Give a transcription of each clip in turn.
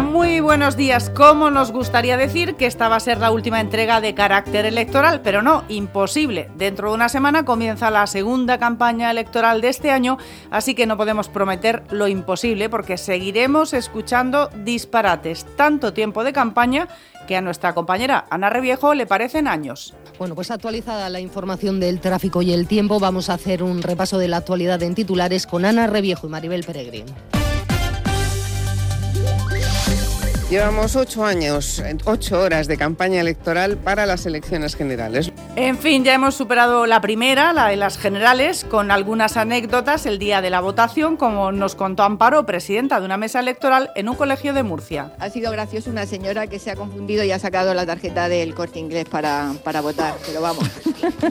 Muy buenos días. ¿Cómo nos gustaría decir que esta va a ser la última entrega de carácter electoral? Pero no, imposible. Dentro de una semana comienza la segunda campaña electoral de este año, así que no podemos prometer lo imposible porque seguiremos escuchando disparates. Tanto tiempo de campaña que a nuestra compañera Ana Reviejo le parecen años. Bueno, pues actualizada la información del tráfico y el tiempo, vamos a hacer un repaso de la actualidad en titulares con Ana Reviejo y Maribel Peregrín. Llevamos ocho años, ocho horas de campaña electoral para las elecciones generales. En fin, ya hemos superado la primera, la de las generales, con algunas anécdotas el día de la votación, como nos contó Amparo, presidenta de una mesa electoral en un colegio de Murcia. Ha sido gracioso una señora que se ha confundido y ha sacado la tarjeta del corte inglés para, para votar, pero vamos.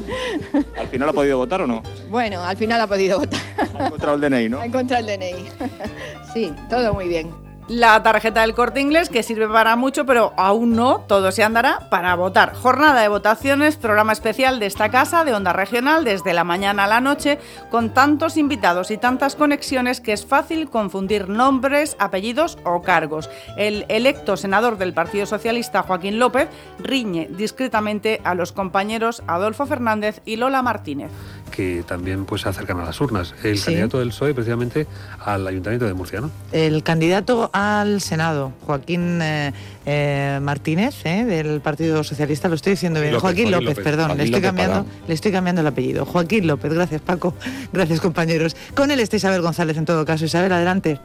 ¿Al final ha podido votar o no? Bueno, al final ha podido votar. Ha encontrado el DNI, ¿no? Ha encontrado el DNI. Sí, todo muy bien la tarjeta del corte inglés que sirve para mucho, pero aún no, todo se andará para votar. Jornada de votaciones, programa especial de esta casa de Onda Regional desde la mañana a la noche, con tantos invitados y tantas conexiones que es fácil confundir nombres, apellidos o cargos. El electo senador del Partido Socialista, Joaquín López, riñe discretamente a los compañeros Adolfo Fernández y Lola Martínez que también pues se acercan a las urnas. El candidato del PSOE precisamente al Ayuntamiento de Murcia, ¿no? El candidato al Senado, Joaquín eh, eh, Martínez, eh, del Partido Socialista, lo estoy diciendo bien. Joaquín, López, perdón, le, estoy cambiando, le estoy cambiando el apellido. Joaquín López, gracias Paco, gracias compañeros. Con él está Isabel González en todo caso. Isabel, adelante.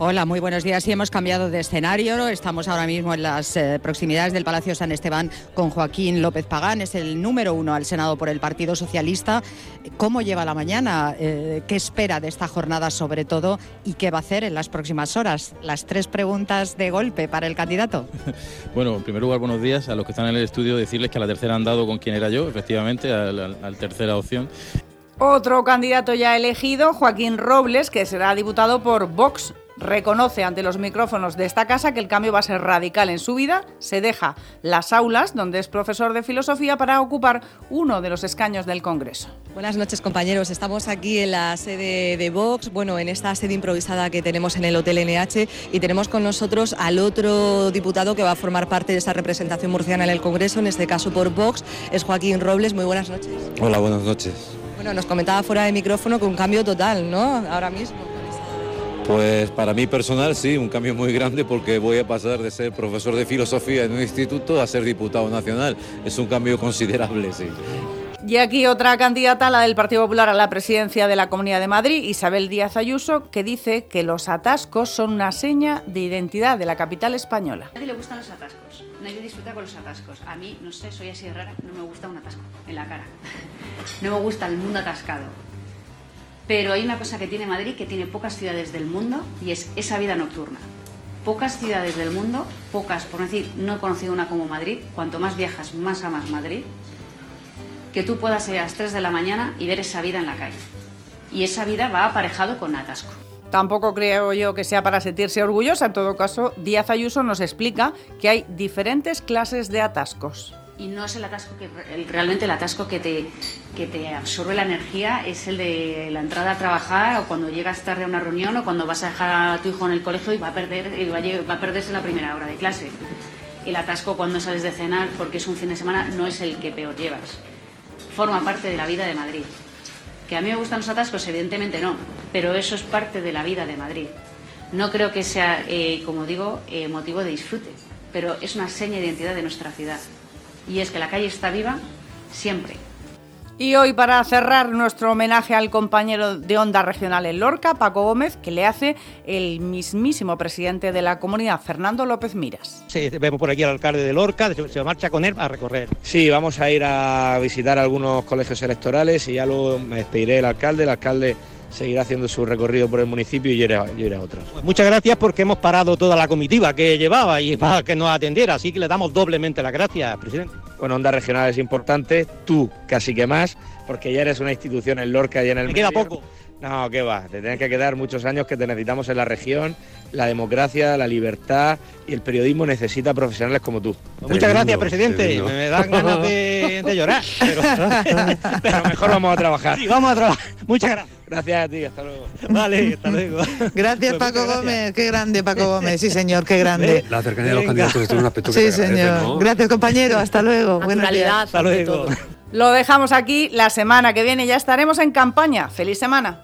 Hola, muy buenos días. Sí, hemos cambiado de escenario. Estamos ahora mismo en las eh, proximidades del Palacio San Esteban con Joaquín López Pagán. Es el número uno al Senado por el Partido Socialista. ¿Cómo lleva la mañana? Eh, ¿Qué espera de esta jornada sobre todo? ¿Y qué va a hacer en las próximas horas? Las tres preguntas de golpe para el candidato. bueno, en primer lugar, buenos días a los que están en el estudio. Decirles que a la tercera han dado con quien era yo, efectivamente, a la tercera opción. Otro candidato ya elegido, Joaquín Robles, que será diputado por Vox reconoce ante los micrófonos de esta casa que el cambio va a ser radical en su vida, se deja las aulas, donde es profesor de filosofía, para ocupar uno de los escaños del Congreso. Buenas noches compañeros, estamos aquí en la sede de Vox, bueno, en esta sede improvisada que tenemos en el Hotel NH y tenemos con nosotros al otro diputado que va a formar parte de esta representación murciana en el Congreso, en este caso por Vox, es Joaquín Robles. Muy buenas noches. Hola, buenas noches. Bueno, nos comentaba fuera de micrófono que un cambio total, ¿no? Ahora mismo. Pues para mí personal sí, un cambio muy grande porque voy a pasar de ser profesor de filosofía en un instituto a ser diputado nacional. Es un cambio considerable, sí. Y aquí otra candidata, la del Partido Popular a la presidencia de la Comunidad de Madrid, Isabel Díaz Ayuso, que dice que los atascos son una seña de identidad de la capital española. A nadie le gustan los atascos, nadie disfruta con los atascos. A mí, no sé, soy así rara, no me gusta un atasco en la cara. No me gusta el mundo atascado. Pero hay una cosa que tiene Madrid, que tiene pocas ciudades del mundo, y es esa vida nocturna. Pocas ciudades del mundo, pocas, por decir, no he conocido una como Madrid, cuanto más viajas, más amas Madrid, que tú puedas ir a las 3 de la mañana y ver esa vida en la calle. Y esa vida va aparejado con atasco. Tampoco creo yo que sea para sentirse orgullosa. En todo caso, Díaz Ayuso nos explica que hay diferentes clases de atascos y no es el atasco que realmente el atasco que te, que te absorbe la energía es el de la entrada a trabajar o cuando llegas tarde a una reunión o cuando vas a dejar a tu hijo en el colegio y va a perder y va a, perderse la primera hora de clase. El atasco cuando sales de cenar porque es un fin de semana no es el que peor llevas. Forma parte de la vida de Madrid. Que a mí me gustan los atascos, evidentemente no, pero eso es parte de la vida de Madrid. No creo que sea, eh, como digo, eh, motivo de disfrute, pero es una seña de identidad de nuestra ciudad y es que la calle está viva siempre. Y hoy para cerrar nuestro homenaje al compañero de Onda Regional en Lorca, Paco Gómez, que le hace el mismísimo presidente de la comunidad, Fernando López Miras. Sí, vemos por aquí al alcalde de Lorca, se marcha con él a recorrer. Sí, vamos a ir a visitar algunos colegios electorales y ya luego me despediré del alcalde, el alcalde seguirá haciendo su recorrido por el municipio y yo iré, a otros. Pues muchas gracias porque hemos parado toda la comitiva que llevaba y para que nos atendiera, así que le damos doblemente las gracias, presidente. Bueno, Onda Regional es importante, tú casi que más, porque ya eres una institución en Lorca y en el... Me queda poco. No, qué va, te tienes que quedar muchos años que te necesitamos en la región, la democracia, la libertad y el periodismo necesita profesionales como tú. Pues muchas gracias, presidente. Me dan ganas de, llorar, pero... pero mejor vamos a trabajar. Sí, vamos a trabajar. Muchas gracias. Gracias a ti, hasta luego. Vale, hasta luego. Gracias, Paco Gómez. Qué grande, Paco Gómez. Sí, señor, qué grande. La cercanía de los candidatos es un aspecto que Sí, se agradece, señor. ¿no? Gracias, compañero. Hasta luego. Buenos días. Naturalidad, Hasta luego. Lo dejamos aquí. La semana que viene ya estaremos en campaña. ¡Feliz semana!